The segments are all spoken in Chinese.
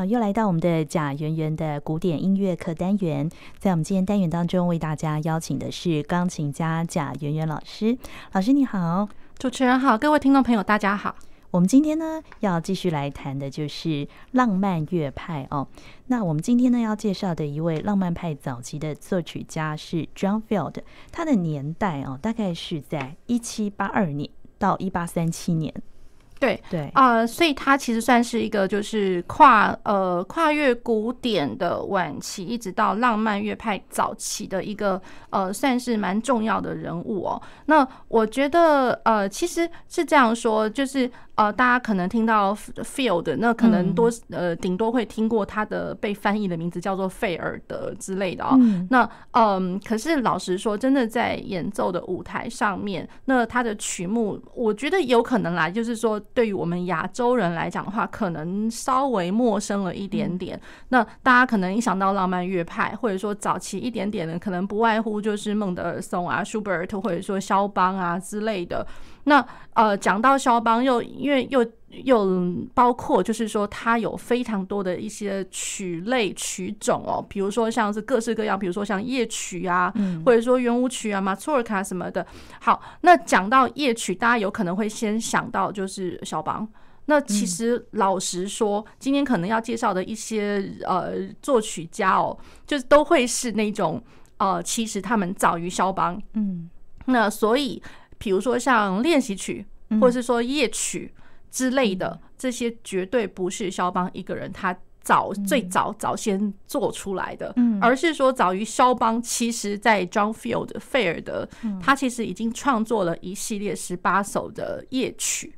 好，又来到我们的贾圆圆的古典音乐课单元。在我们今天单元当中，为大家邀请的是钢琴家贾圆圆老师。老师你好，主持人好，各位听众朋友大家好。我们今天呢要继续来谈的就是浪漫乐派哦。那我们今天呢要介绍的一位浪漫派早期的作曲家是 John Field，他的年代哦大概是在一七八二年到一八三七年。对对啊、呃，所以它其实算是一个就是跨呃跨越古典的晚期，一直到浪漫乐派早期的一个呃算是蛮重要的人物哦。那我觉得呃其实是这样说，就是。呃，大家可能听到 Field，那可能多呃，顶多会听过他的被翻译的名字叫做费尔德之类的哦。那嗯，可是老实说，真的在演奏的舞台上面，那他的曲目，我觉得有可能来，就是说对于我们亚洲人来讲的话，可能稍微陌生了一点点。那大家可能一想到浪漫乐派，或者说早期一点点的，可能不外乎就是孟德尔松啊、舒伯特，或者说肖邦啊之类的。那呃，讲到肖邦，又因为又又包括，就是说他有非常多的一些曲类曲种哦，比如说像是各式各样，比如说像夜曲啊，或者说圆舞曲啊、马祖尔卡什么的。好，那讲到夜曲，大家有可能会先想到就是肖邦。那其实老实说，今天可能要介绍的一些呃作曲家哦，就是都会是那种呃，其实他们早于肖邦。嗯，那所以。比如说像练习曲，或者是说夜曲之类的，这些绝对不是肖邦一个人他早最早早先做出来的，而是说早于肖邦，其实在 John Field 费尔德，他其实已经创作了一系列十八首的夜曲。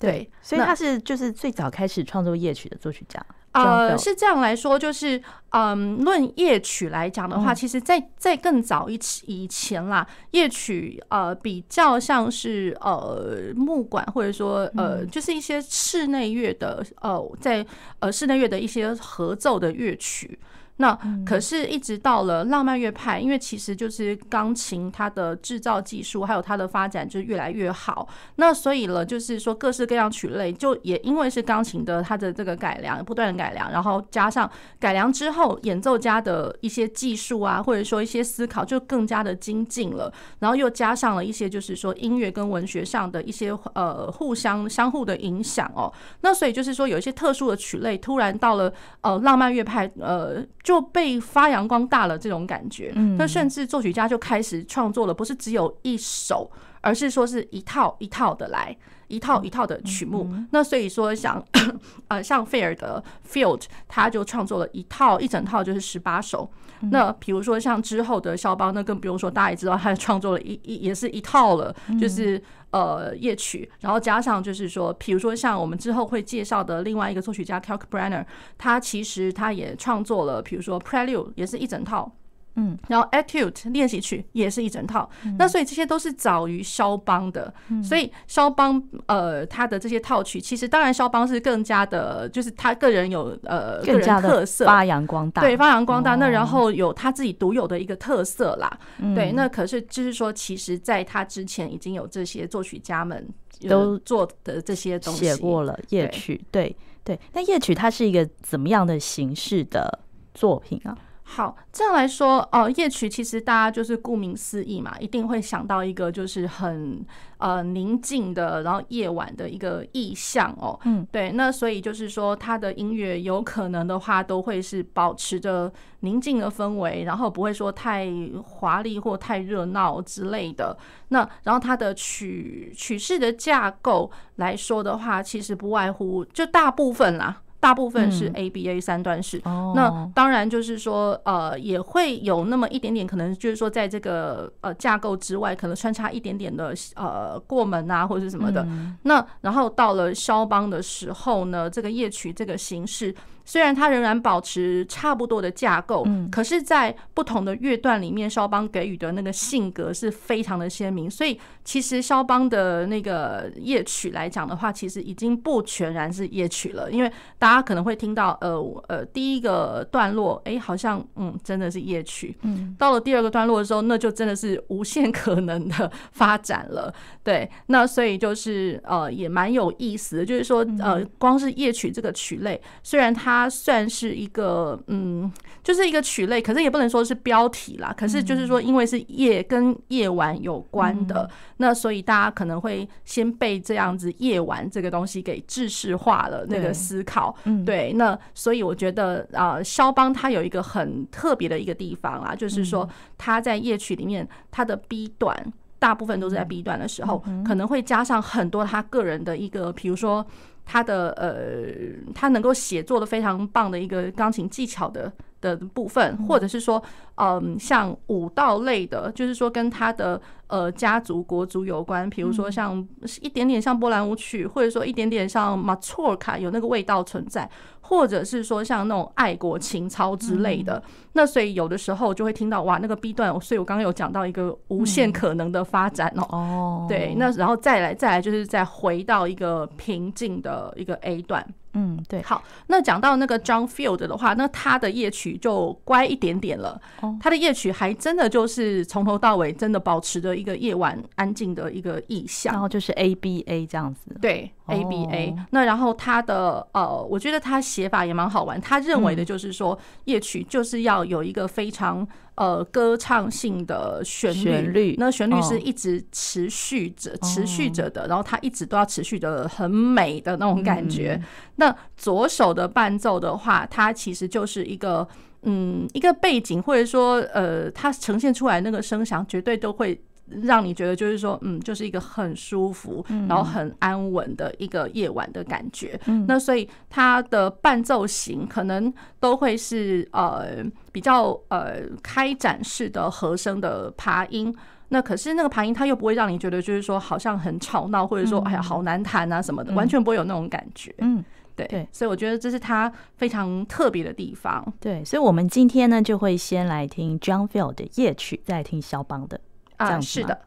对，所以他是就是最早开始创作夜曲的作曲家。呃，是这样来说，就是嗯，论夜曲来讲的话，其实在在更早一期以前啦，夜曲呃比较像是呃木管或者说呃就是一些室内乐的呃在呃室内乐的一些合奏的乐曲。那可是，一直到了浪漫乐派，因为其实就是钢琴它的制造技术还有它的发展就越来越好。那所以了，就是说各式各样曲类，就也因为是钢琴的它的这个改良，不断的改良，然后加上改良之后，演奏家的一些技术啊，或者说一些思考就更加的精进了。然后又加上了一些就是说音乐跟文学上的一些呃互相相互的影响哦。那所以就是说有一些特殊的曲类，突然到了呃浪漫乐派呃。就被发扬光大了这种感觉，那甚至作曲家就开始创作了，不是只有一首，而是说是一套一套的来，一套一套的曲目。那所以说像 呃像费尔的 Field，他就创作了一套一整套就是十八首。那比如说像之后的肖邦，那更不用说，大家也知道他创作了一一也是一套了，就是。呃，夜曲，然后加上就是说，比如说像我们之后会介绍的另外一个作曲家 Kalkbrenner，他其实他也创作了，比如说 Prelude 也是一整套。嗯，然后 Etude 练习曲也是一整套，那所以这些都是早于肖邦的，所以肖邦呃他的这些套曲，其实当然肖邦是更加的，就是他个人有呃个人特色。发扬光大，对发扬光大，那然后有他自己独有的一个特色啦，对，那可是就是说，其实在他之前已经有这些作曲家们都做的这些东西。写过了夜曲，对对，那夜曲它是一个怎么样的形式的作品啊？好，这样来说，哦，夜曲其实大家就是顾名思义嘛，一定会想到一个就是很呃宁静的，然后夜晚的一个意象哦。嗯，对，那所以就是说，它的音乐有可能的话，都会是保持着宁静的氛围，然后不会说太华丽或太热闹之类的。那然后它的曲曲式的架构来说的话，其实不外乎就大部分啦。大部分是 ABA 三段式，那当然就是说，呃，也会有那么一点点，可能就是说，在这个呃架构之外，可能穿插一点点的呃过门啊，或者是什么的。那然后到了肖邦的时候呢，这个夜曲这个形式。虽然它仍然保持差不多的架构，嗯，可是，在不同的乐段里面，肖邦给予的那个性格是非常的鲜明，所以其实肖邦的那个夜曲来讲的话，其实已经不全然是夜曲了，因为大家可能会听到，呃呃，第一个段落，哎，好像嗯，真的是夜曲，嗯，到了第二个段落的时候，那就真的是无限可能的发展了，对，那所以就是呃，也蛮有意思的，就是说呃，光是夜曲这个曲类，虽然它算是一个嗯，就是一个曲类，可是也不能说是标题啦，可是就是说，因为是夜跟夜晚有关的。那所以大家可能会先被这样子夜晚这个东西给制式化了那个思考，对，那所以我觉得啊，肖邦他有一个很特别的一个地方啊，就是说他在夜曲里面他的 B 段大部分都是在 B 段的时候，可能会加上很多他个人的一个，比如说他的呃，他能够写作的非常棒的一个钢琴技巧的。的部分，或者是说，嗯，像舞蹈类的，就是说跟他的呃家族国族有关，比如说像一点点像波兰舞曲，或者说一点点像马祖尔卡有那个味道存在，或者是说像那种爱国情操之类的。那所以有的时候就会听到哇，那个 B 段，所以我刚刚有讲到一个无限可能的发展哦。哦，对，那然后再来再来就是再回到一个平静的一个 A 段。嗯，对。好，那讲到那个 John Field 的话，那他的夜曲就乖一点点了。哦，他的夜曲还真的就是从头到尾真的保持着一个夜晚安静的一个意象，然后就是 A B A 这样子。对，A B A。那然后他的呃，我觉得他写法也蛮好玩。他认为的就是说，夜曲就是要有一个非常。呃，歌唱性的旋律，旋律，那旋律是一直持续着、持续着的，然后它一直都要持续的很美的那种感觉。那左手的伴奏的话，它其实就是一个，嗯，一个背景，或者说，呃，它呈现出来那个声响，绝对都会。让你觉得就是说，嗯，就是一个很舒服，然后很安稳的一个夜晚的感觉。那所以它的伴奏型可能都会是呃比较呃开展式的和声的爬音。那可是那个爬音，它又不会让你觉得就是说好像很吵闹，或者说哎呀好难弹啊什么的，完全不会有那种感觉。嗯，对对，所以我觉得这是它非常特别的地方。对，所以我们今天呢就会先来听 John Field 的夜曲，再听肖邦的。啊，是的，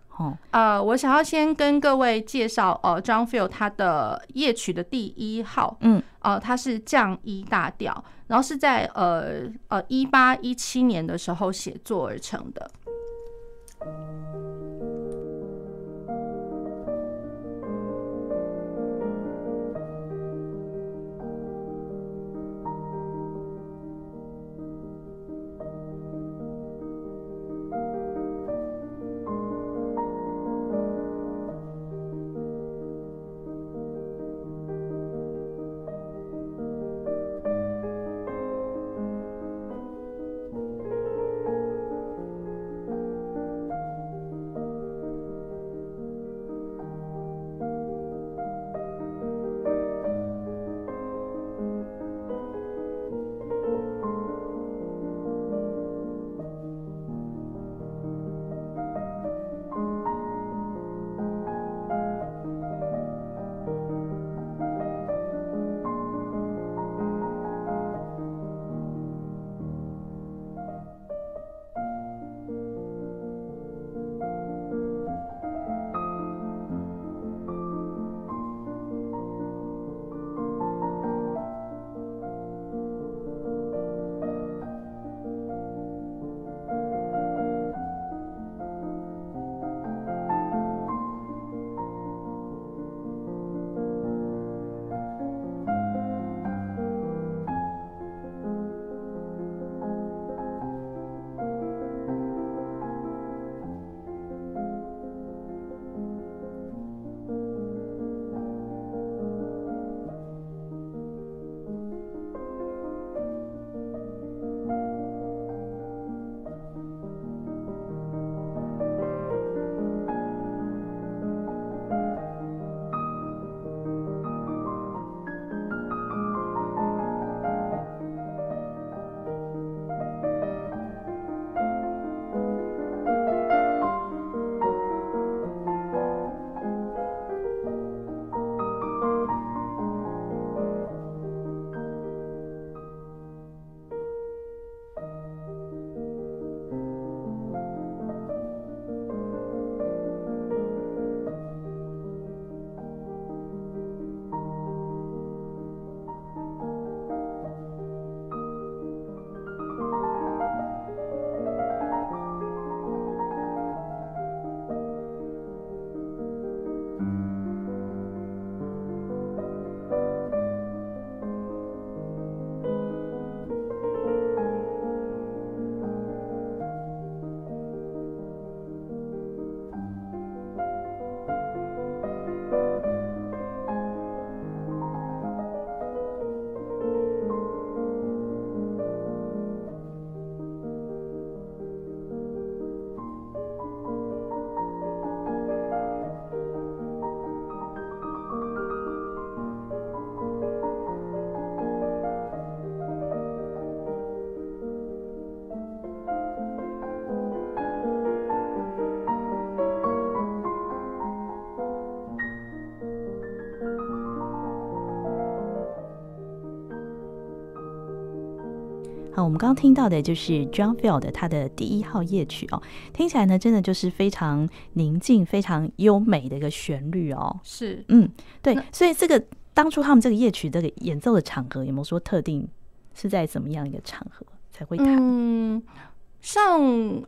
呃，我想要先跟各位介绍，呃，John Field 他的夜曲的第一号，嗯，呃，它是降一大调，然后是在呃呃一八一七年的时候写作而成的。我们刚刚听到的就是 John Field 他的第一号夜曲哦，听起来呢，真的就是非常宁静、非常优美的一个旋律哦。是，嗯，对，所以这个当初他们这个夜曲这个演奏的场合有没有说特定是在怎么样一个场合才会弹？嗯，像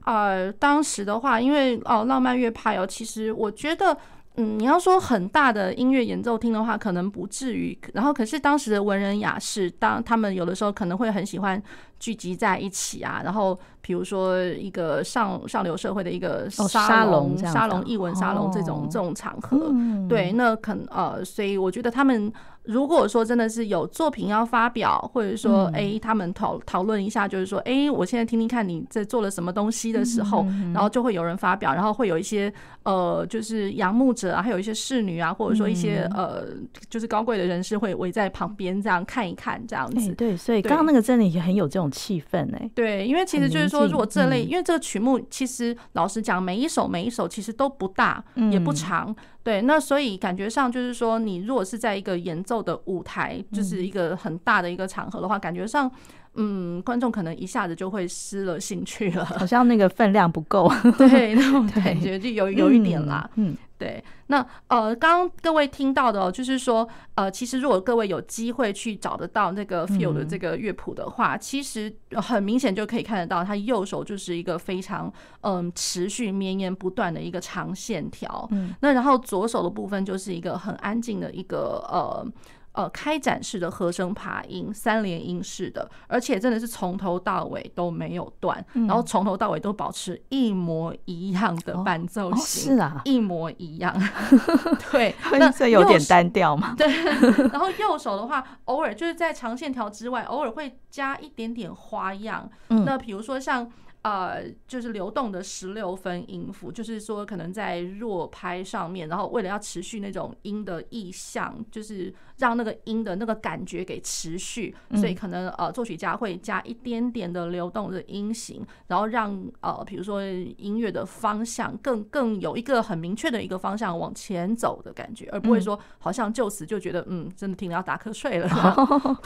呃当时的话，因为哦浪漫乐派哦，其实我觉得。嗯，你要说很大的音乐演奏厅的话，可能不至于。然后，可是当时的文人雅士，当他们有的时候可能会很喜欢聚集在一起啊。然后，比如说一个上上流社会的一个沙龙、沙龙艺文沙龙这种这种场合，对，那可能呃，所以我觉得他们。如果说真的是有作品要发表，或者说哎、欸，他们讨讨论一下，就是说哎、欸，我现在听听看你在做了什么东西的时候，然后就会有人发表，然后会有一些呃，就是仰慕者啊，还有一些侍女啊，或者说一些呃，就是高贵的人士会围在旁边这样看一看这样子。对，所以刚刚那个真的也很有这种气氛哎。对，因为其实就是说，如果这类，因为这个曲目其实老实讲，每一首每一首其实都不大，也不长。对，那所以感觉上就是说，你如果是在一个演奏的舞台，就是一个很大的一个场合的话，感觉上，嗯，观众可能一下子就会失了兴趣了，好像那个分量不够，对，那种感觉就有有一点啦，嗯。对，那呃，刚刚各位听到的哦，就是说，呃，其实如果各位有机会去找得到那个 Field 的这个乐谱的话，嗯、其实很明显就可以看得到，他右手就是一个非常嗯、呃、持续绵延不断的一个长线条，嗯，那然后左手的部分就是一个很安静的一个呃。呃，开展式的和声爬音，三连音式的，而且真的是从头到尾都没有断，嗯、然后从头到尾都保持一模一样的伴奏型，是啊，一模一样。对，那这有点单调嘛？对。然后右手的话，偶尔就是在长线条之外，偶尔会加一点点花样。嗯、那比如说像。呃，就是流动的十六分音符，就是说可能在弱拍上面，然后为了要持续那种音的意象，就是让那个音的那个感觉给持续，所以可能呃作曲家会加一点点的流动的音型，然后让呃比如说音乐的方向更更有一个很明确的一个方向往前走的感觉，而不会说好像就此就觉得嗯真的听了要打瞌睡了。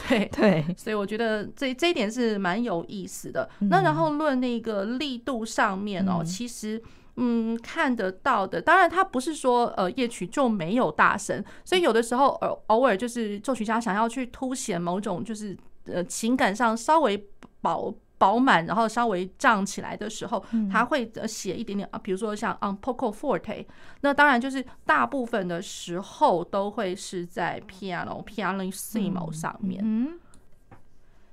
对 对，所以我觉得这这一点是蛮有意思的。那然后论那个。力度上面哦，其实嗯看得到的，当然他不是说呃夜曲就没有大声，所以有的时候偶偶尔就是作曲家想要去凸显某种就是呃情感上稍微饱饱满，然后稍微胀起来的时候，他会写一点点啊，比如说像 on poco forte，那当然就是大部分的时候都会是在 piano pianissimo 上面，嗯，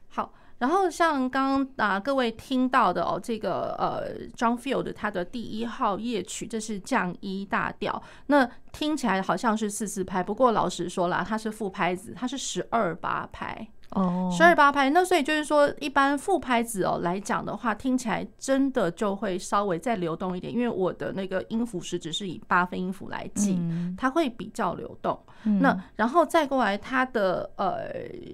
好。然后像刚刚啊各位听到的哦，这个呃 John Field 他的第一号夜曲，这是降一大调，那听起来好像是四四拍，不过老实说啦，它是副拍子，它是十二八拍。哦，十二八拍，那所以就是说，一般副拍子哦来讲的话，听起来真的就会稍微再流动一点，因为我的那个音符时只是以八分音符来记，它会比较流动。那然后再过来，它的呃，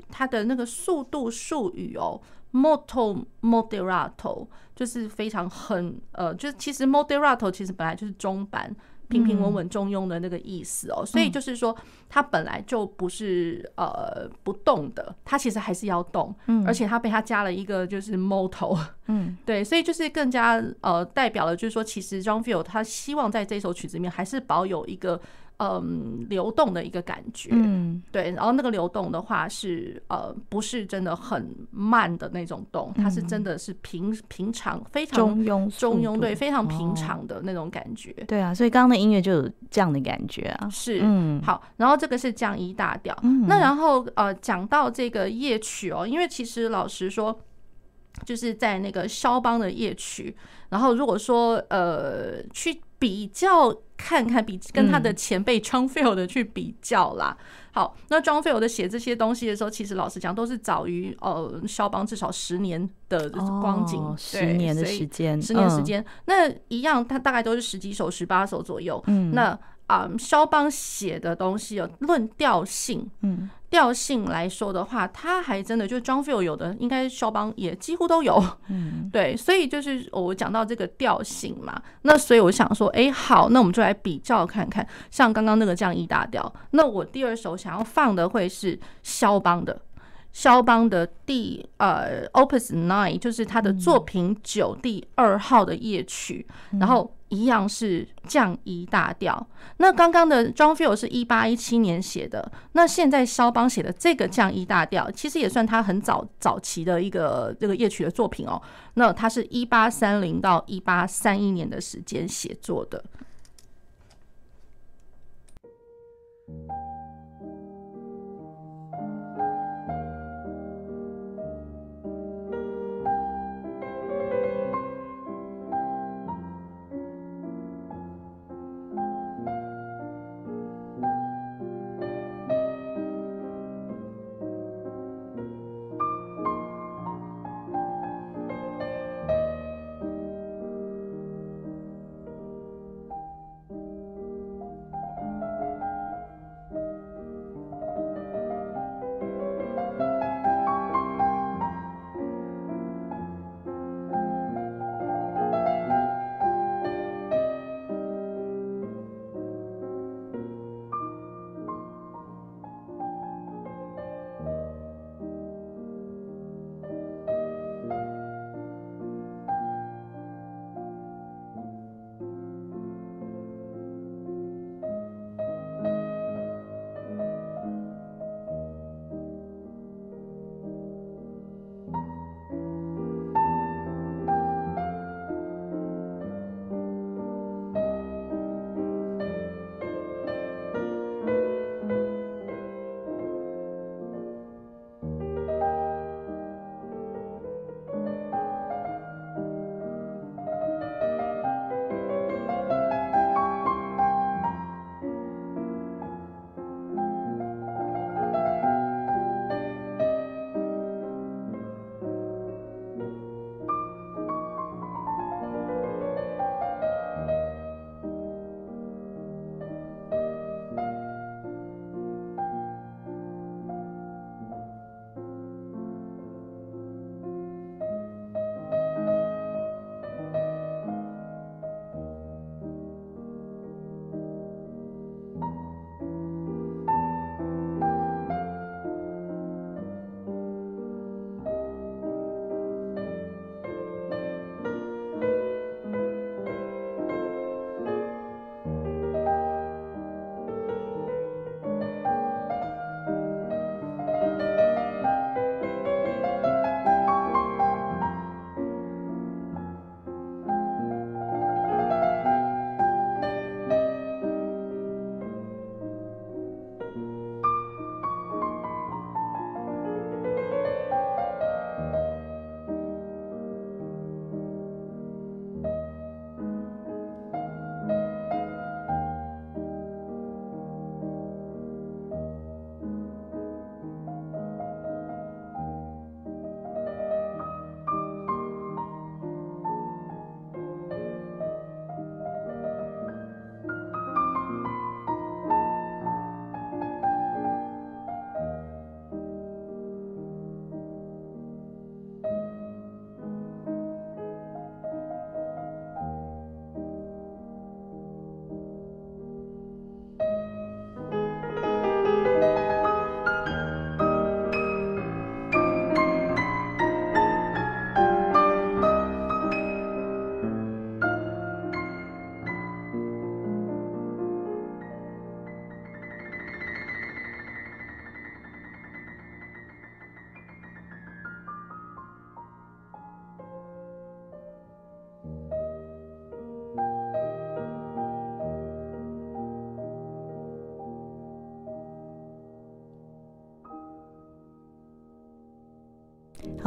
它的那个速度术语哦，molto moderato，就是非常很呃，就是其实 moderato 其实本来就是中板。平平稳稳中庸的那个意思哦，所以就是说，它本来就不是呃不动的，它其实还是要动，而且它被它加了一个就是 molto，嗯，对，所以就是更加呃代表了，就是说，其实 John Field 他希望在这首曲子里面还是保有一个。嗯，流动的一个感觉，嗯，对，然后那个流动的话是呃，不是真的很慢的那种动，它是真的是平平常非常中庸中庸，对，非常平常的那种感觉。对啊，所以刚刚的音乐就有这样的感觉啊。是，嗯，好，然后这个是降一大调，那然后呃，讲到这个夜曲哦，因为其实老实说，就是在那个肖邦的夜曲，然后如果说呃去。比较看看比跟他的前辈 John Field 的去比较啦。好，那 John Field 的写这些东西的时候，其实老实讲都是早于呃肖邦至少十年的光景，十年的时间，十年时间。那一样，他大概都是十几首、十八首左右。嗯，那。啊，肖邦写的东西哦，论调性，嗯，调性来说的话，他还真的就 John Field 有的，应该肖邦也几乎都有，嗯，对，所以就是我讲到这个调性嘛，那所以我想说，哎，好，那我们就来比较看看，像刚刚那个这样 E 大调，那我第二首想要放的会是肖邦的。肖邦的第呃 Opus Nine，就是他的作品九第二号的夜曲，嗯、然后一样是降一大调。那刚刚的 John Field 是一八一七年写的，那现在肖邦写的这个降一大调，其实也算他很早早期的一个这个夜曲的作品哦。那他是一八三零到一八三一年的时间写作的。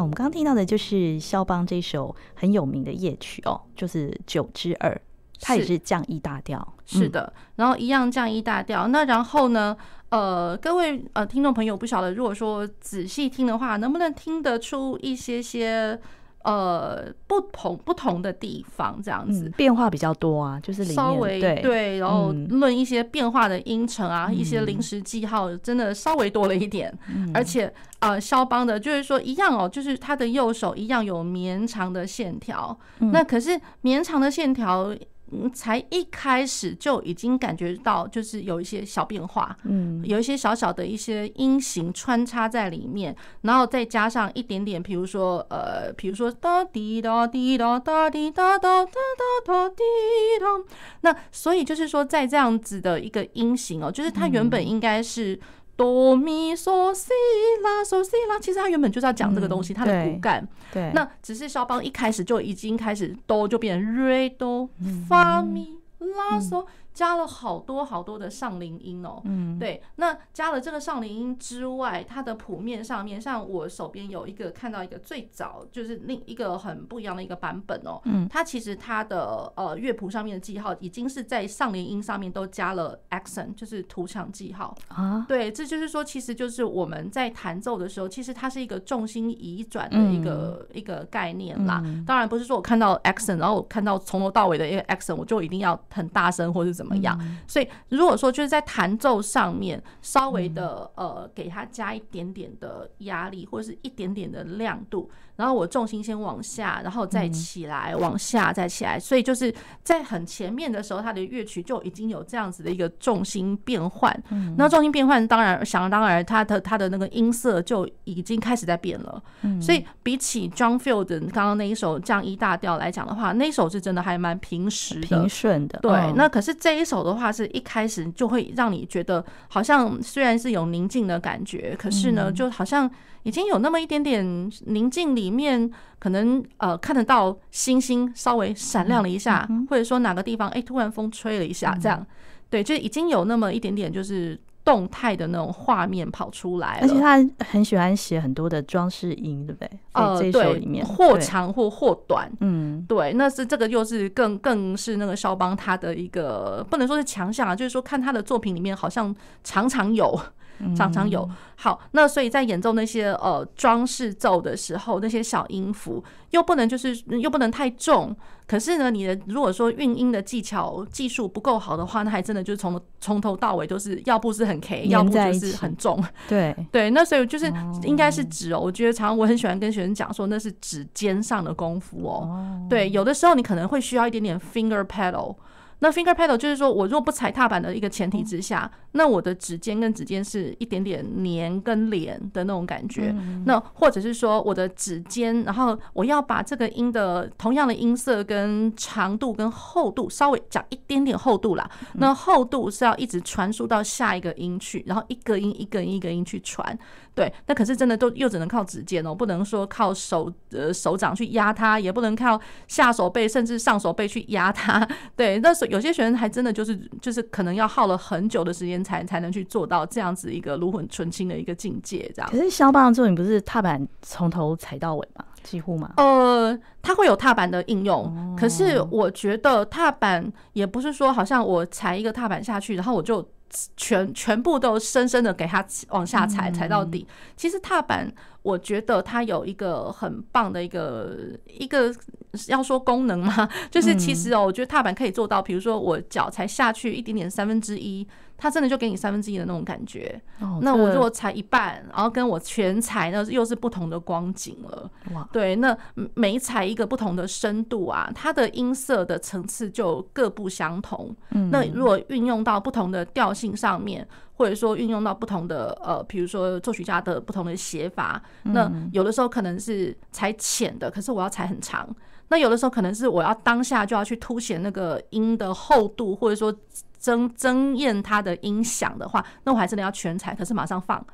们刚刚听到的就是肖邦这首很有名的夜曲哦，就是九之二，它也是降 E 大调，是，是的，然后一样降 E 大调。那然后呢，呃，各位呃听众朋友不晓得，如果说仔细听的话，能不能听得出一些些？呃，不同不同的地方这样子，嗯、变化比较多啊，就是稍微对，对，然后论一些变化的音程啊，嗯、一些临时记号，真的稍微多了一点。嗯、而且呃，肖邦的就是说一样哦，就是他的右手一样有绵长的线条。嗯、那可是绵长的线条嗯，才一开始就已经感觉到，就是有一些小变化，嗯，有一些小小的一些音型穿插在里面，然后再加上一点点，比如说，呃，比如说哒滴哒滴哒哒滴哒哒哒哒滴哒，那所以就是说，在这样子的一个音型哦，就是它原本应该是。哆咪嗦西拉嗦西拉，其实他原本就是要讲这个东西，它的骨干。对，那只是肖邦一开始就已经开始哆就变成瑞哆发咪拉嗦。加了好多好多的上林音哦，嗯，对，那加了这个上林音之外，它的谱面上面，像我手边有一个看到一个最早就是另一个很不一样的一个版本哦，嗯，它其实它的呃乐谱上面的记号已经是在上林音上面都加了 accent，就是图强记号。啊，对，这就是说，其实就是我们在弹奏的时候，其实它是一个重心移转的一个、嗯、一个概念啦。当然不是说我看到 accent，然后我看到从头到尾的一个 accent，我就一定要很大声或者怎么。怎么样？所以如果说就是在弹奏上面稍微的呃，给它加一点点的压力，或者是一点点的亮度。然后我重心先往下，然后再起来，往下再起来，所以就是在很前面的时候，它的乐曲就已经有这样子的一个重心变换。那重心变换，当然想当然，它的它的那个音色就已经开始在变了。所以比起 John Field 刚刚那一首降一大调来讲的话，那一首是真的还蛮平实的、平顺的。对，那可是这一首的话，是一开始就会让你觉得好像虽然是有宁静的感觉，可是呢，就好像。已经有那么一点点宁静，里面可能呃看得到星星稍微闪亮了一下，或者说哪个地方哎突然风吹了一下，这样，对，就已经有那么一点点就是动态的那种画面跑出来。而且他很喜欢写很多的装饰音，对不对？呃，这首里面或长或或短，嗯，对，那是这个又是更更是那个肖邦他的一个不能说是强项啊，就是说看他的作品里面好像常常有。常常有好，那所以在演奏那些呃装饰奏的时候，那些小音符又不能就是又不能太重，可是呢，你的如果说运音的技巧技术不够好的话，那还真的就是从从头到尾都是要不是很 K，要不就是很重。对对，那所以就是应该是指哦，我觉得常常我很喜欢跟学生讲说，那是指尖上的功夫哦。对，有的时候你可能会需要一点点 finger pedal。那 finger pedal 就是说，我若不踩踏板的一个前提之下，那我的指尖跟指尖是一点点黏跟连的那种感觉。那或者是说，我的指尖，然后我要把这个音的同样的音色跟长度跟厚度稍微讲一点点厚度啦。那厚度是要一直传输到下一个音去，然后一个音一个音一个音去传。对，那可是真的都又只能靠指尖哦，不能说靠手呃手掌去压它，也不能靠下手背甚至上手背去压它。对，那有些学生还真的就是就是可能要耗了很久的时间才才能去做到这样子一个炉火纯青的一个境界，这样。可是肖邦的作品不是踏板从头踩到尾吗？几乎吗？呃，它会有踏板的应用，可是我觉得踏板也不是说好像我踩一个踏板下去，然后我就。全全部都深深的给它往下踩，踩到底。其实踏板，我觉得它有一个很棒的一个一个要说功能嘛，就是其实哦，我觉得踏板可以做到，比如说我脚才下去一点点三分之一。它真的就给你三分之一的那种感觉。那我如果裁一半，然后跟我全裁，那又是不同的光景了。对，那每裁一个不同的深度啊，它的音色的层次就各不相同。那如果运用到不同的调性上面，或者说运用到不同的呃，比如说作曲家的不同的写法，那有的时候可能是裁浅的，可是我要裁很长。那有的时候可能是我要当下就要去凸显那个音的厚度，或者说。增增艳它的音响的话，那我还真的要全彩，可是马上放。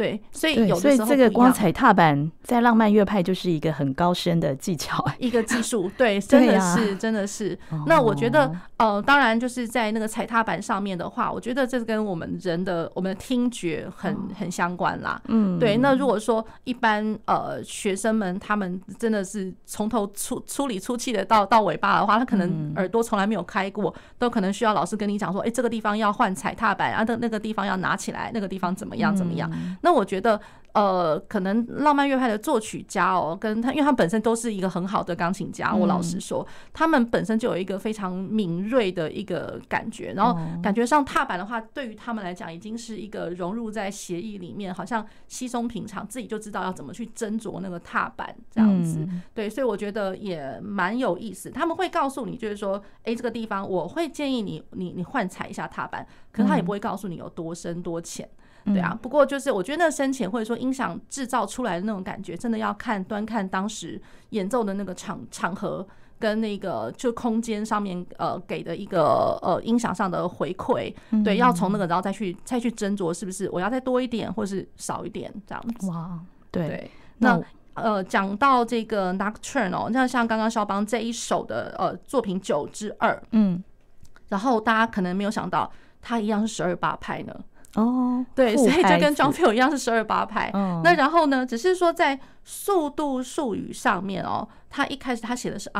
对，所以有的时候这个光踩踏板在浪漫乐派就是一个很高深的技巧，一个技术。对，真的是，真的是。那我觉得，呃，当然就是在那个踩踏板上面的话，我觉得这跟我们人的我们的听觉很很相关啦。嗯，对。那如果说一般呃学生们他们真的是从头出出里出气的到到尾巴的话，他可能耳朵从来没有开过，都可能需要老师跟你讲说，哎，这个地方要换踩踏板啊，那那个地方要拿起来，那个地方怎么样怎么样。那那我觉得。呃，可能浪漫乐派的作曲家哦，跟他，因为他本身都是一个很好的钢琴家。我老实说，他们本身就有一个非常敏锐的一个感觉，然后感觉上踏板的话，对于他们来讲，已经是一个融入在协议里面，好像稀松平常，自己就知道要怎么去斟酌那个踏板这样子。对，所以我觉得也蛮有意思。他们会告诉你，就是说，哎，这个地方我会建议你，你你换踩一下踏板，可是他也不会告诉你有多深多浅。对啊，不过就是我觉得那个深浅或者说音响制造出来的那种感觉，真的要看端看当时演奏的那个场场合跟那个就空间上面呃给的一个呃音响上的回馈，对，要从那个然后再去再去斟酌是不是我要再多一点或是少一点这样子。哇，对，对那呃讲到这个 Nocturne 哦，那像刚刚肖邦这一首的呃作品九之二，嗯，然后大家可能没有想到，它一样是十二八拍呢。哦，对，所以就跟 John Peel 一样是十二八拍。那然后呢，只是说在速度术语上面哦，他一开始他写的是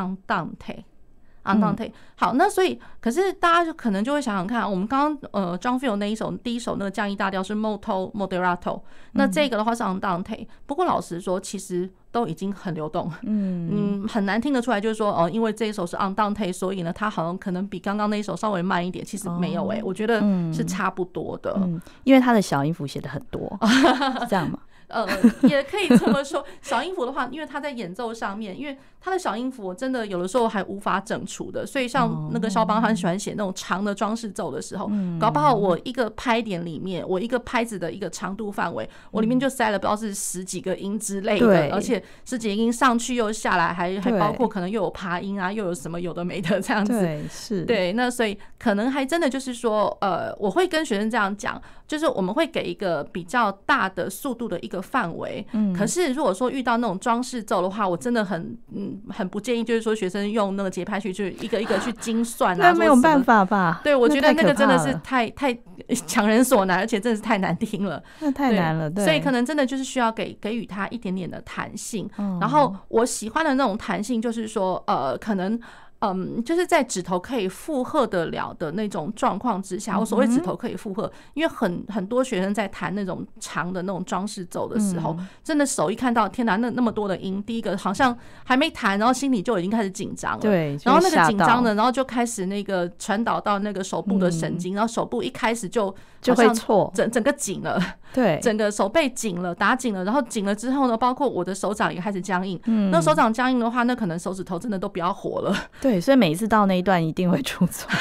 Andante，Andante。好，那所以可是大家就可能就会想想看，我们刚刚呃 John f i e l 那一首第一首那个降 E 大调是 Molto Moderato，那这个的话是 Andante。不过老实说，其实。都已经很流动，嗯，很难听得出来，就是说，哦，因为这一首是 Andante，所以呢，它好像可能比刚刚那一首稍微慢一点。其实没有诶、欸，我觉得是差不多的，因为它的小音符写的很多，是这样吗？呃，也可以这么说。小音符的话，因为他在演奏上面，因为他的小音符真的有的时候还无法整除的，所以像那个肖邦他很喜欢写那种长的装饰奏的时候，搞不好我一个拍点里面，我一个拍子的一个长度范围，我里面就塞了不知道是十几个音之类的，而且十几个音上去又下来，还还包括可能又有爬音啊，又有什么有的没的这样子，对，是，对，那所以可能还真的就是说，呃，我会跟学生这样讲，就是我们会给一个比较大的速度的一个。范围，嗯，可是如果说遇到那种装饰奏的话，我真的很嗯很不建议，就是说学生用那个节拍器去一个一个去精算啊，那没有办法吧？对，我觉得那个真的是太太 强人所难，而且真的是太难听了，那太难了，对，所以可能真的就是需要给给予他一点点的弹性。然后我喜欢的那种弹性，就是说呃，可能。嗯，就是在指头可以负荷得了的那种状况之下，我所谓指头可以负荷，因为很很多学生在弹那种长的那种装饰奏的时候，真的手一看到天哪，那那么多的音，第一个好像还没弹，然后心里就已经开始紧张了。对，然后那个紧张的，然后就开始那个传导到那个手部的神经，然后手部一开始就就会错，整整个紧了。对，整个手背紧了，打紧了，然后紧了之后呢，包括我的手掌也开始僵硬。嗯，那手掌僵硬的话，那可能手指头真的都不要活了。对，所以每一次到那一段一定会出错。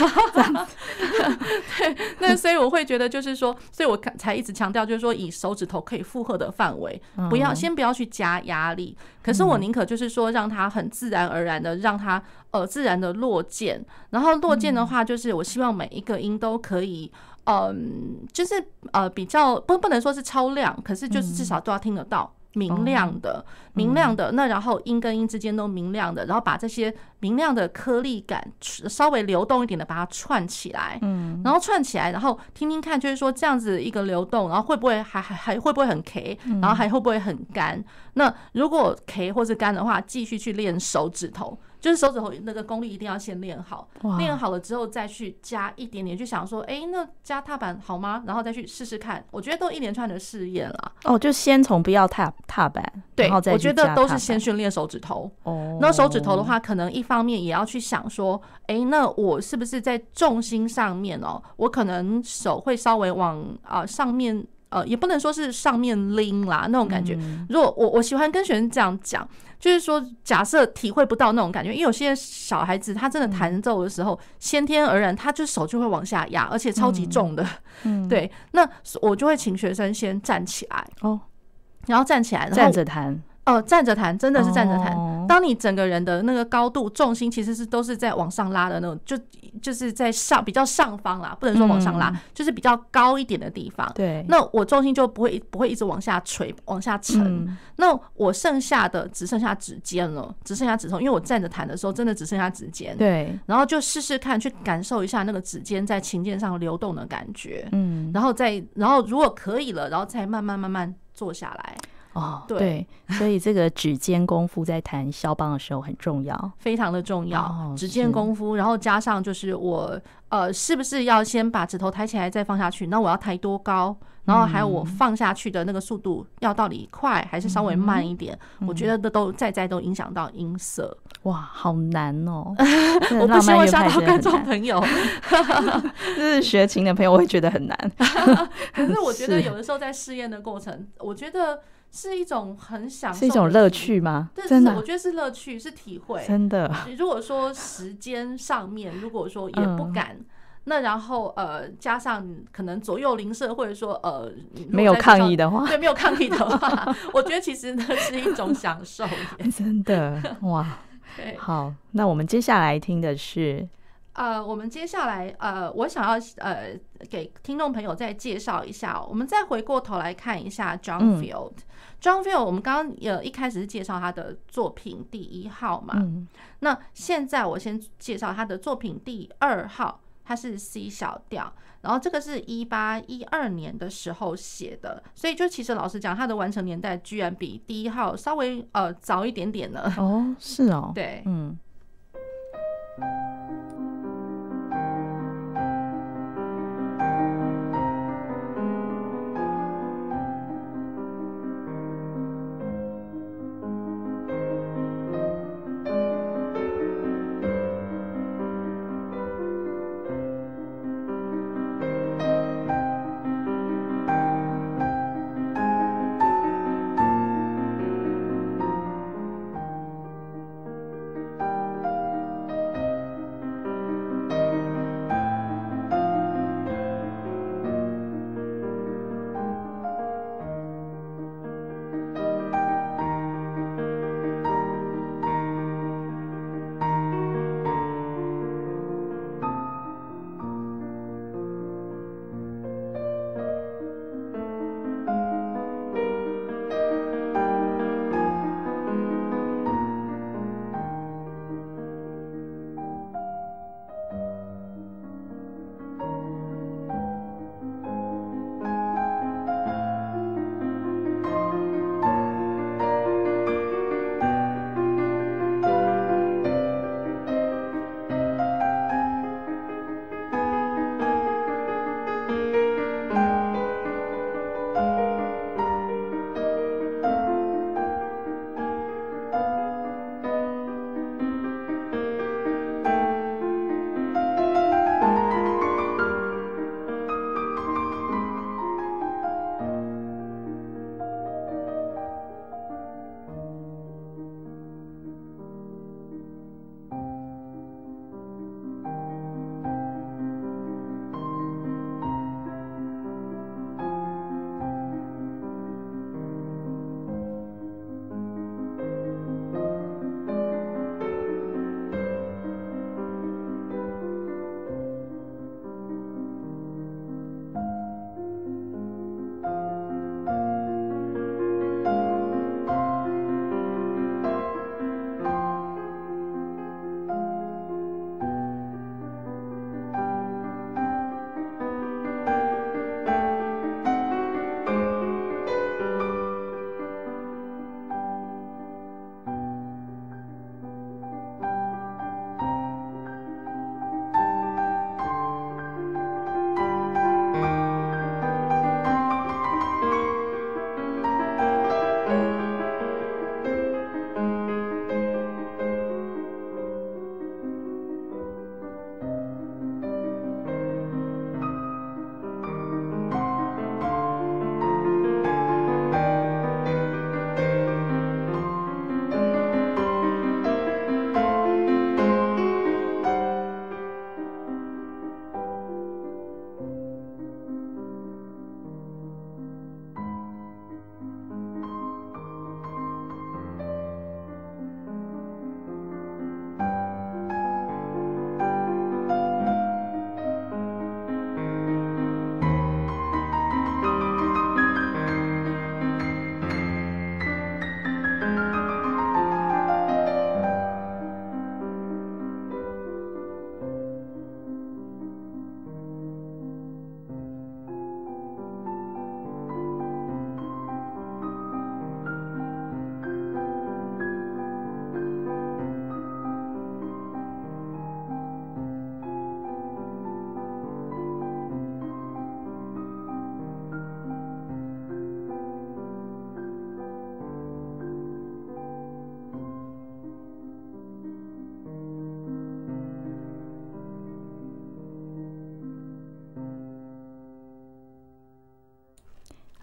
对，那所以我会觉得就是说，所以我才一直强调，就是说以手指头可以负荷的范围，不要先不要去加压力。可是我宁可就是说，让它很自然而然的，让它呃自然的落键。然后落键的话，就是我希望每一个音都可以。嗯，就是呃，比较不不能说是超量，可是就是至少都要听得到，明亮的，明亮的。那然后音跟音之间都明亮的，然后把这些明亮的颗粒感稍微流动一点的把它串起来，嗯，然后串起来，然后听听看，就是说这样子一个流动，然后会不会还还还会不会很 K，然后还会不会很干？那如果 K 或是干的话，继续去练手指头。就是手指头那个功力一定要先练好，练好了之后再去加一点点，去想说，哎，那加踏板好吗？然后再去试试看。我觉得都一连串的试验了。哦，就先从不要踏踏板，对，我觉得都是先训练手指头。哦，那手指头的话，可能一方面也要去想说，哎，那我是不是在重心上面哦，我可能手会稍微往啊上面。呃，也不能说是上面拎啦那种感觉。如果我我喜欢跟学生这样讲，就是说，假设体会不到那种感觉，因为有些小孩子他真的弹奏的时候，先天而然他就手就会往下压，而且超级重的。对，那我就会请学生先站起来哦，然后站起来，站着弹。哦，站着弹真的是站着弹。当你整个人的那个高度重心其实是都是在往上拉的那种，就就是在上比较上方啦，不能说往上拉，就是比较高一点的地方。对，那我重心就不会不会一直往下垂往下沉。那我剩下的只剩下指尖了，只剩下指头，因为我站着弹的时候真的只剩下指尖。对，然后就试试看，去感受一下那个指尖在琴键上流动的感觉。嗯，然后再然后如果可以了，然后再慢慢慢慢坐下来。哦，对，所以这个指尖功夫在弹肖邦的时候很重要，非常的重要。哦、指尖功夫，然后加上就是我呃，是不是要先把指头抬起来再放下去？那我要抬多高？然后还有我放下去的那个速度要到底快还是稍微慢一点？嗯、我觉得这都在在都影响到音色。哇，好难哦！我不希望吓到观众朋友，就是学琴的朋友，我会觉得很难。可是我觉得有的时候在试验的过程，我觉得是一种很享受，是一种乐趣吗？真的，我觉得是乐趣，是体会。真的，如果说时间上面，如果说也不敢。嗯那然后呃，加上可能左右邻舍，或者说呃，没有抗议的话，对，没有抗议的话，我觉得其实那是一种享受。真的哇，对，好，那我们接下来听的是，呃，我们接下来呃，我想要呃给听众朋友再介绍一下，我们再回过头来看一下 John Field。嗯、John Field，我们刚刚呃一开始是介绍他的作品第一号嘛，嗯、那现在我先介绍他的作品第二号。它是 C 小调，然后这个是一八一二年的时候写的，所以就其实老实讲，他的完成年代居然比第一号稍微呃早一点点呢。哦，是哦，对，嗯。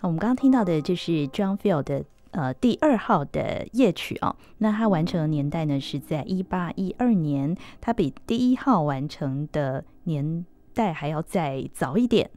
我们刚刚听到的就是 John Field 的呃第二号的夜曲哦，那它完成的年代呢是在一八一二年，它比第一号完成的年代还要再早一点。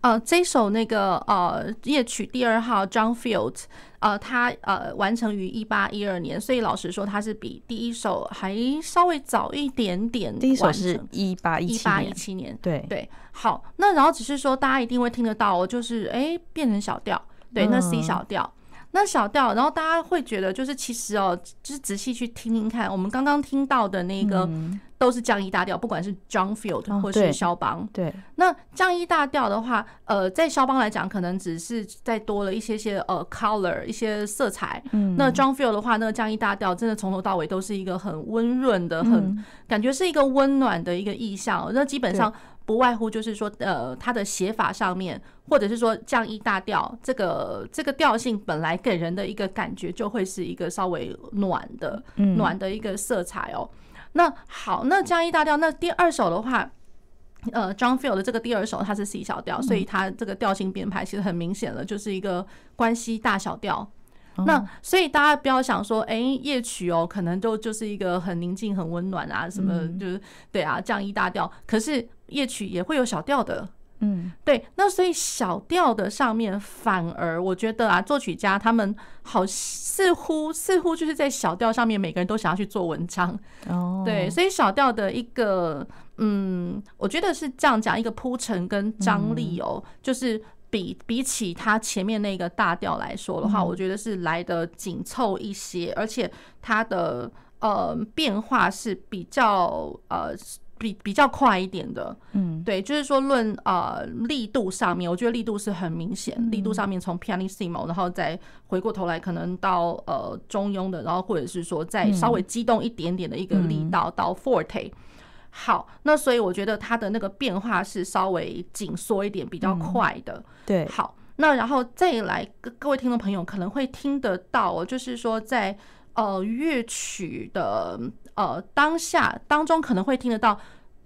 呃，这首那个呃夜曲第二号 John Field，呃，他呃完成于一八一二年，所以老实说，它是比第一首还稍微早一点点。第一首是一八一八一七年，对对。好，那然后只是说，大家一定会听得到哦，就是哎变成小调，对，那 C 小调。嗯那小调，然后大家会觉得，就是其实哦，就是仔细去听听看，我们刚刚听到的那个都是降一大调，不管是 John Field 或是肖邦。对，那降一大调的话，呃，在肖邦来讲，可能只是再多了一些些呃 color 一些色彩。嗯，那 John Field 的话，那个降一大调真的从头到尾都是一个很温润的，很感觉是一个温暖的一个意象。那基本上。不外乎就是说，呃，它的写法上面，或者是说降 E 大调，这个这个调性本来给人的一个感觉，就会是一个稍微暖的、暖的一个色彩哦。那好，那降 E 大调，那第二首的话，呃，John Field 的这个第二首它是 C 小调，所以它这个调性编排其实很明显了，就是一个关系大小调。那所以大家不要想说，哎，夜曲哦，可能就就是一个很宁静、很温暖啊，什么就是对啊，降一大调。可是夜曲也会有小调的，嗯，对。那所以小调的上面，反而我觉得啊，作曲家他们好似乎似乎就是在小调上面，每个人都想要去做文章哦。对，所以小调的一个，嗯，我觉得是这样讲，一个铺陈跟张力哦，就是。比比起它前面那个大调来说的话，我觉得是来得紧凑一些，而且它的呃变化是比较呃比比较快一点的。嗯，对，就是说论呃力度上面，我觉得力度是很明显，力度上面从 pianissimo，然后再回过头来可能到呃中庸的，然后或者是说再稍微激动一点点的一个力道到 forte。好，那所以我觉得它的那个变化是稍微紧缩一点，比较快的。对，好，那然后再来各各位听众朋友可能会听得到，就是说在呃乐曲的呃当下当中可能会听得到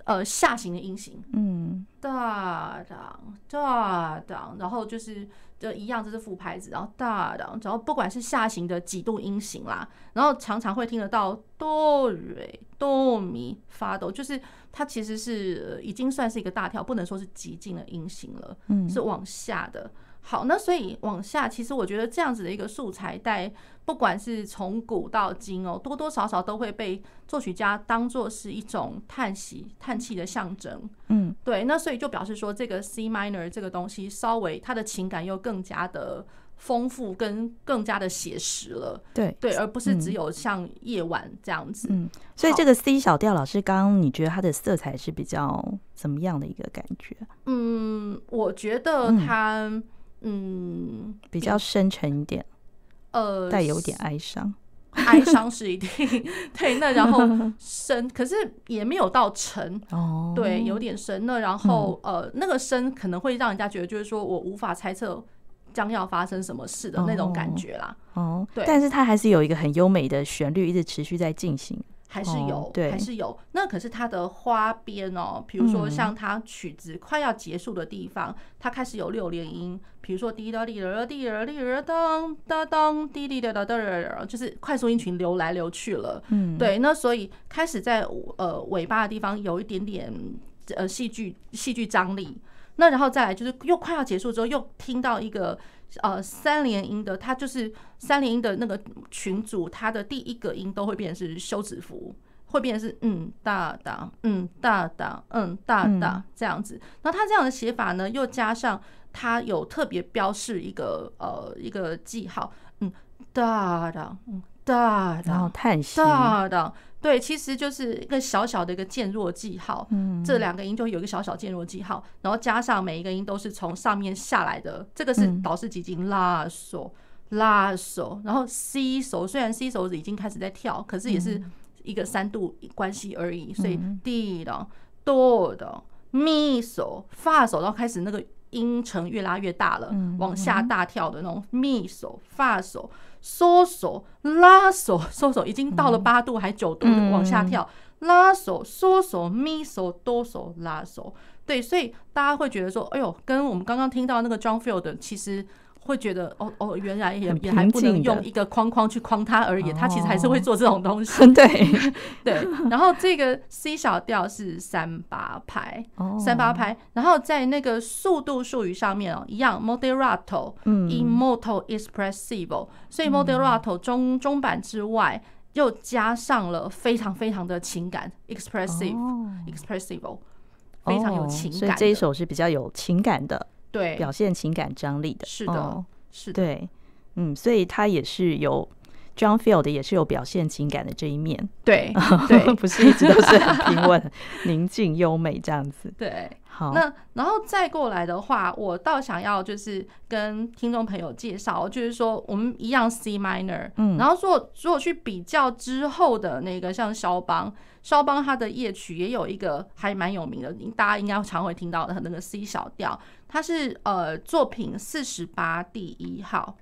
呃下行的音型，嗯，哒当哒当，然后就是。就一样，这是副拍子，然后大的，然后不管是下行的几度音型啦，然后常常会听得到哆瑞哆咪发哆，就是它其实是已经算是一个大跳，不能说是极尽的音型了，嗯，是往下的。好，那所以往下，其实我觉得这样子的一个素材带，不管是从古到今哦，多多少少都会被作曲家当做是一种叹息、叹气的象征。嗯，对。那所以就表示说，这个 C minor 这个东西，稍微它的情感又更加的丰富，跟更加的写实了。对对，而不是只有像夜晚这样子。嗯，所以这个 C 小调，老师刚刚你觉得它的色彩是比较怎么样的一个感觉？嗯，我觉得它。嗯，比较深沉一点，呃，带有点哀伤，哀伤是一定 对。那然后 深，可是也没有到沉哦，对，有点深。那然后呃，那个深可能会让人家觉得，就是说我无法猜测将要发生什么事的那种感觉啦。哦，对，但是它还是有一个很优美的旋律，一直持续在进行。还是有，对，还是有。那可是它的花边哦，比如说像它曲子快要结束的地方，它开始有六连音，比如说滴答滴答滴答滴答当当当滴滴答答答，就是快速音群流来流去了。嗯，对。那所以开始在呃尾巴的地方有一点点呃戏剧戏剧张力。那然后再来就是又快要结束之后，又听到一个。呃，三连音的，它就是三连音的那个群组，它的第一个音都会变成是休止符，会变成是嗯大大嗯大大嗯大大这样子。那它这样的写法呢，又加上它有特别标示一个呃一个记号，嗯大大嗯哒哒，然后叹息哒哒。对，其实就是一个小小的一个渐弱记号，嗯，这两个音就有一个小小渐弱记号，然后加上每一个音都是从上面下来的，这个是导师级进拉手拉手，然后 C 手虽然 C 手已经开始在跳，可是也是一个三度关系而已，所以 D 的 Do 的 Mi 手发手，然后开始那个音程越拉越大了，往下大跳的那种 Mi 手发手。嗦手拉手缩手已经到了八度还九度往下跳，拉手缩手咪手哆手拉手对，所以大家会觉得说，哎呦，跟我们刚刚听到那个 John Field 其实。会觉得哦哦，原来也也还不能用一个框框去框它而已，它其实还是会做这种东西。对。对，然后这个 C 小调是三八拍，三八拍，然后在那个速度术语上面哦，一样 moderato，嗯，molto espressivo，所以 moderato 中中版之外又加上了非常非常的情感，expressive，expressivo，非常有情感，所以这一首是比较有情感的。对，表现情感张力的，是的，哦、是的，对，嗯，所以他也是有 John Field 也是有表现情感的这一面，对，对，不是一直都是很平稳、宁静、优美这样子，对，好，那然后再过来的话，我倒想要就是跟听众朋友介绍，就是说我们一样 C minor，嗯，然后说如果去比较之后的那个像肖邦。肖邦他的夜曲也有一个还蛮有名的，大家应该常会听到的那个 C 小调，它是呃作品四十八第一号。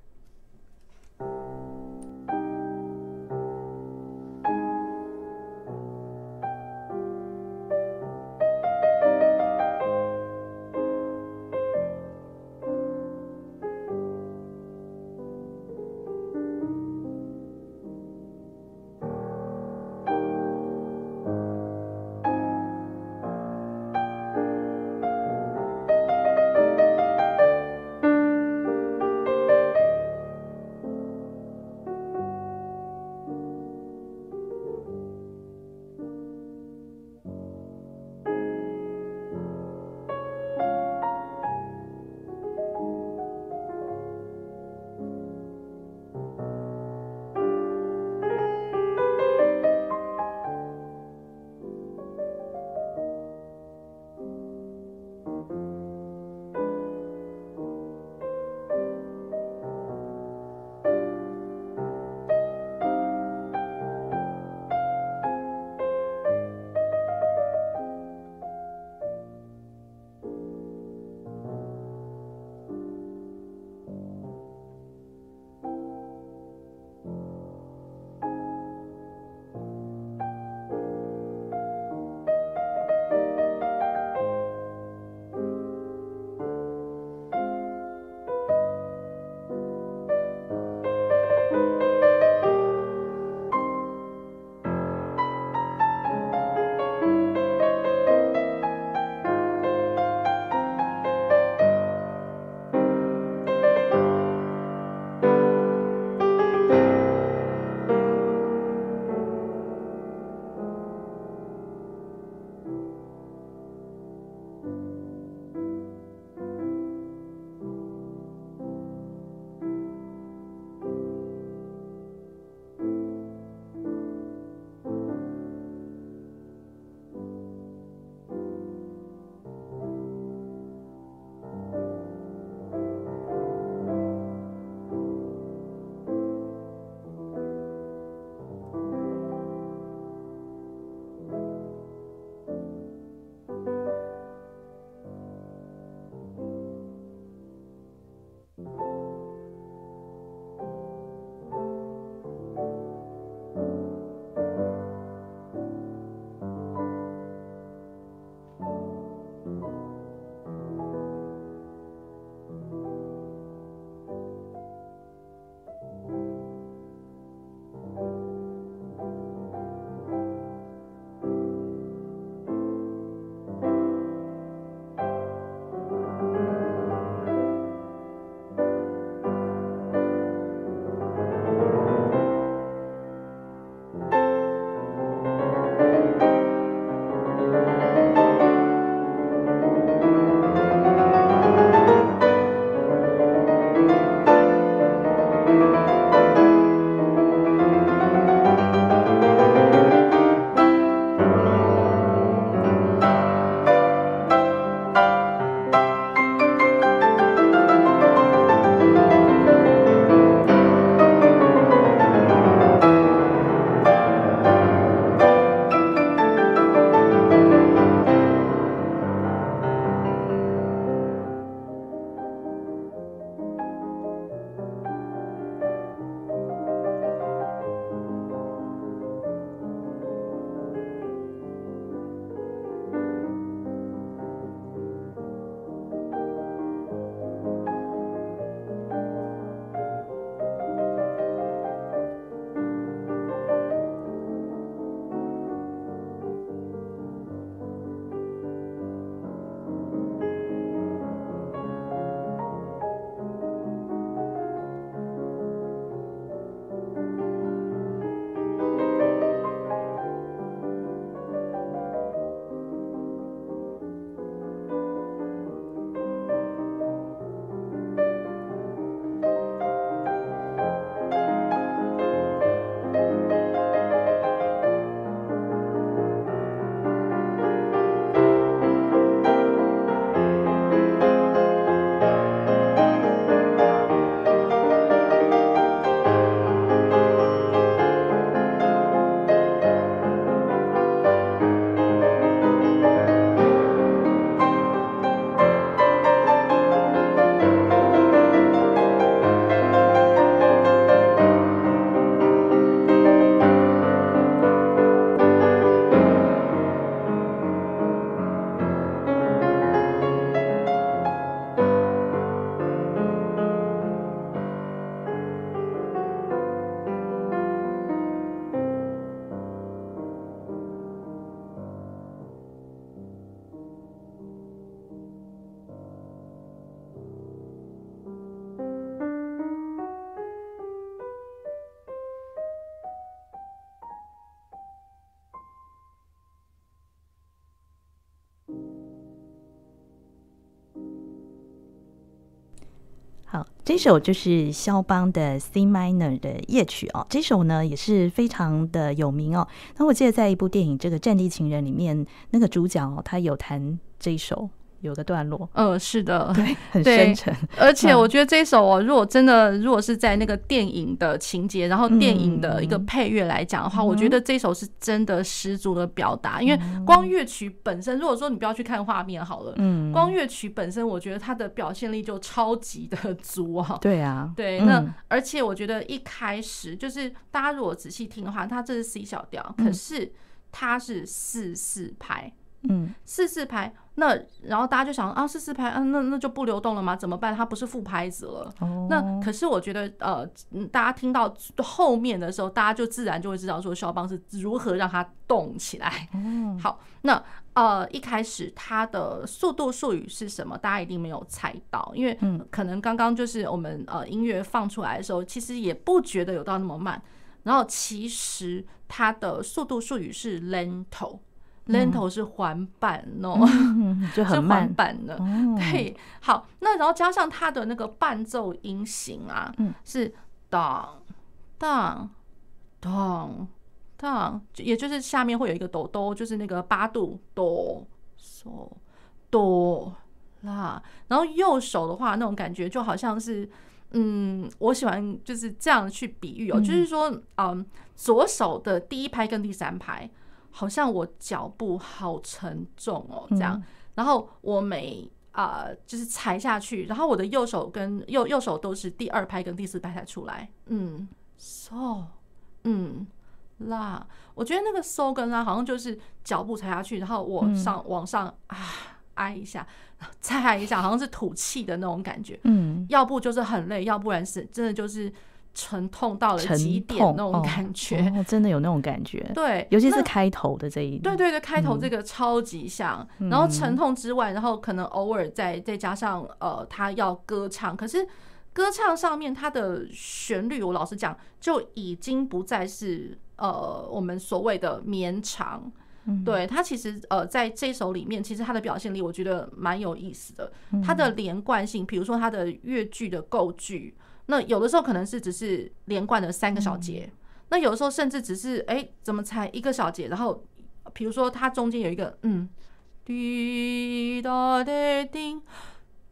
这首就是肖邦的 C minor 的夜曲哦。这首呢也是非常的有名哦。那我记得在一部电影《这个战地情人》里面，那个主角哦，他有弹这一首。有个段落，嗯，是的，对，很深沉。而且我觉得这首哦，如果真的，如果是在那个电影的情节，然后电影的一个配乐来讲的话，我觉得这首是真的十足的表达。因为光乐曲本身，如果说你不要去看画面好了，嗯，光乐曲本身，我觉得它的表现力就超级的足啊。对啊，对。那而且我觉得一开始就是大家如果仔细听的话，它这是 C 小调，可是它是四四拍。嗯，四四拍，那然后大家就想啊，四四拍，嗯、啊，那那就不流动了吗？怎么办？它不是副拍子了。哦、那可是我觉得，呃，大家听到后面的时候，大家就自然就会知道说，肖邦是如何让它动起来。嗯、好，那呃，一开始它的速度术语是什么？大家一定没有猜到，因为可能刚刚就是我们呃音乐放出来的时候，其实也不觉得有到那么慢。然后其实它的速度术语是 lento。Lento 是缓板哦，就很慢缓板的。对，好，那然后加上它的那个伴奏音型啊，是当当当当，也就是下面会有一个哆哆，就是那个八度哆嗦哆啦。然后右手的话，那种感觉就好像是，嗯，我喜欢就是这样去比喻哦，就是说，嗯，左手的第一拍跟第三拍。好像我脚步好沉重哦，这样，然后我每啊、呃、就是踩下去，然后我的右手跟右右手都是第二拍跟第四拍才出来，嗯，so，嗯，拉，我觉得那个 so 跟拉好像就是脚步踩下去，然后我上往上啊挨一下，再挨一下，好像是吐气的那种感觉，嗯，要不就是很累，要不然是真的就是。沉痛到了极点那种感觉，哦哦，真的有那种感觉。对，尤其是开头的这一，对对对，开头这个超级像。嗯、然后沉痛之外，然后可能偶尔再再加上呃，他要歌唱，可是歌唱上面它的旋律，我老实讲，就已经不再是呃我们所谓的绵长。嗯、对，他其实呃在这首里面，其实他的表现力我觉得蛮有意思的。他的连贯性，比如说他的乐句的构句。那有的时候可能是只是连贯的三个小节，嗯、那有的时候甚至只是哎、欸，怎么才一个小节？然后比如说它中间有一个嗯，滴答滴叮，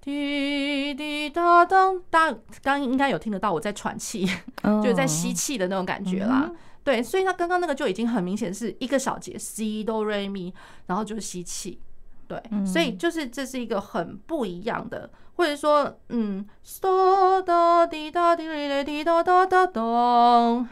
滴滴答当，大家刚应该有听得到我在喘气，哦、就是在吸气的那种感觉啦。嗯、对，所以它刚刚那个就已经很明显是一个小节，C 哆来咪，然后就是吸气。对，所以就是这是一个很不一样的，或者说，嗯，哒哒滴答滴哩哩滴答哒哒咚。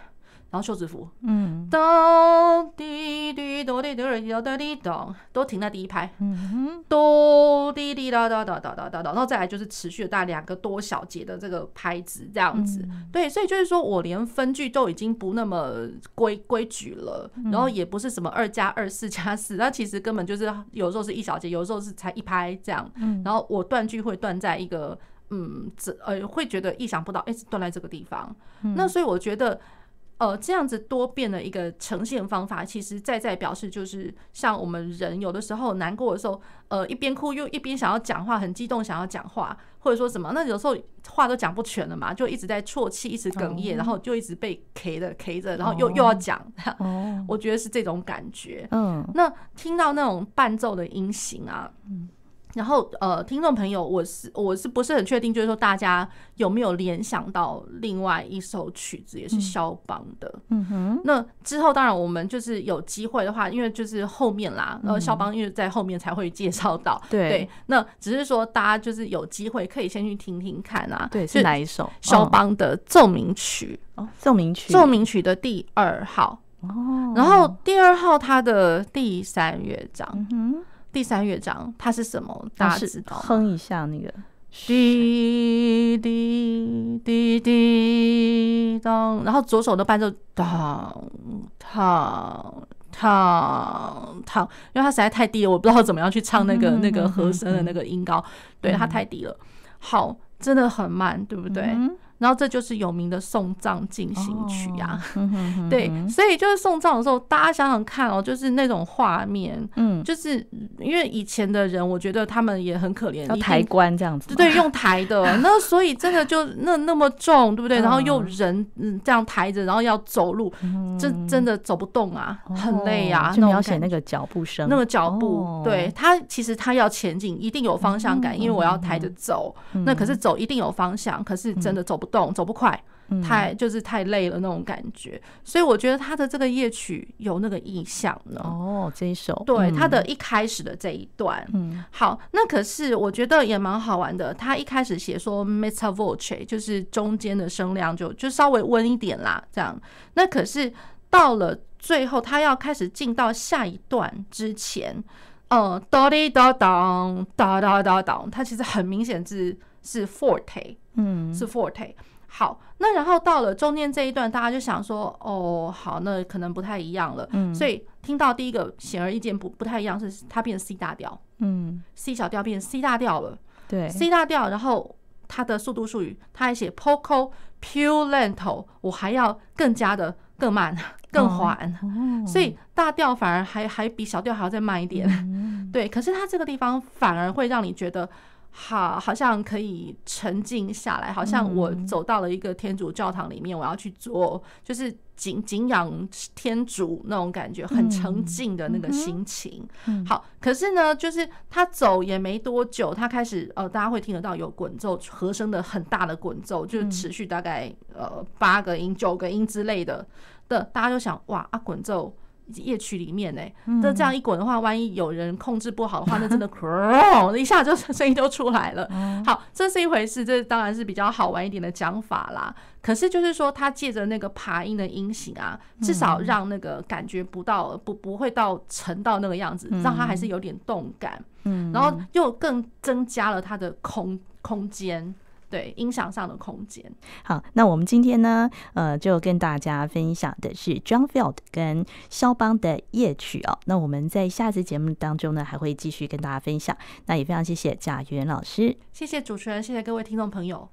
然后休止符，嗯，咚滴滴哆滴哆滴哆哆滴咚，都停在第一拍，嗯哼，哆滴滴哒哒哒哒哒哒，然后再来就是持续了大概两个多小节的这个拍子，这样子，对，所以就是说我连分句都已经不那么规规矩了，然后也不是什么二加二四加四，那其实根本就是有时候是一小节，有时候是才一拍这样，然后我断句会断在一个，嗯，这呃会觉得意想不到，哎，断在这个地方，那所以我觉得。呃，这样子多变的一个呈现方法，其实在在表示就是，像我们人有的时候难过的时候，呃，一边哭又一边想要讲话，很激动想要讲话，或者说什么，那有时候话都讲不全了嘛，就一直在啜泣，一直哽咽，然后就一直被 K 的 K 着，然后又又要讲，我觉得是这种感觉。嗯，那听到那种伴奏的音型啊，嗯。然后呃，听众朋友，我是我是不是很确定，就是说大家有没有联想到另外一首曲子也是肖邦的？嗯哼。那之后当然我们就是有机会的话，因为就是后面啦，呃，肖邦因为在后面才会介绍到。对，对。那只是说大家就是有机会可以先去听听看啊。对，是哪一首？肖邦的奏鸣曲。哦，奏鸣曲。奏鸣曲的第二号。哦。然后第二号它的第三乐章。嗯哼。第三乐章它是什么？大家知道？哼一下那个滴滴滴滴当，然后左手的伴奏当当当当，因为它实在太低了，我不知道怎么样去唱那个那个和声的那个音高，对，它太低了。好，真的很慢，对不对？然后这就是有名的送葬进行曲呀、啊。哦，对，所以就是送葬的时候，大家想想看哦，就是那种画面，嗯，就是因为以前的人，我觉得他们也很可怜，要抬棺这样子，对，用抬的，那所以真的就那那么重，对不对？然后又人嗯这样抬着，然后要走路，这真的走不动啊，很累啊。就描写那个脚步声，那个脚步，对他其实他要前进，一定有方向感，因为我要抬着走，那可是走一定有方向，可是真的走不动，走不快。太就是太累了那种感觉，所以我觉得他的这个夜曲有那个意象呢。哦，这一首，对，他的一开始的这一段，嗯，好，那可是我觉得也蛮好玩的。他一开始写说 mezza voce，就是中间的声量就就稍微温一点啦，这样。那可是到了最后，他要开始进到下一段之前，呃，哒滴哒当，哒哒哒当，它其实很明显是是 forte，嗯，是 forte。好，那然后到了中间这一段，大家就想说，哦，好，那可能不太一样了。嗯，所以听到第一个显而易见不不太一样，是它变 C 大调，嗯，C 小调变 C 大调了，对，C 大调，然后它的速度术语，它还写 poco più lento，我还要更加的更慢、更缓，哦，所以大调反而还还比小调还要再慢一点，嗯，对。可是它这个地方反而会让你觉得。好，好像可以沉静下来，好像我走到了一个天主教堂里面，我要去做，就是敬敬仰天主那种感觉，很沉静的那个心情。好，可是呢，就是他走也没多久，他开始呃，大家会听得到有滚奏和声的很大的滚奏，就是持续大概呃八个音、九个音之类的的，大家就想哇啊滚奏。夜曲里面呢，那这样一滚的话，万一有人控制不好的话，那真的 一下就 声音就出来了。好，这是一回事，这当然是比较好玩一点的讲法啦。可是就是说，他借着那个爬音的音型啊，至少让那个感觉不到不不会到沉到那个样子，让他还是有点动感。嗯，然后又更增加了他的空空间。对，音响上的空间。好，那我们今天呢，呃，就跟大家分享的是 John Field 跟肖邦的夜曲哦。那我们在下次节目当中呢，还会继续跟大家分享。那也非常谢谢贾元老师，谢谢主持人，谢谢各位听众朋友。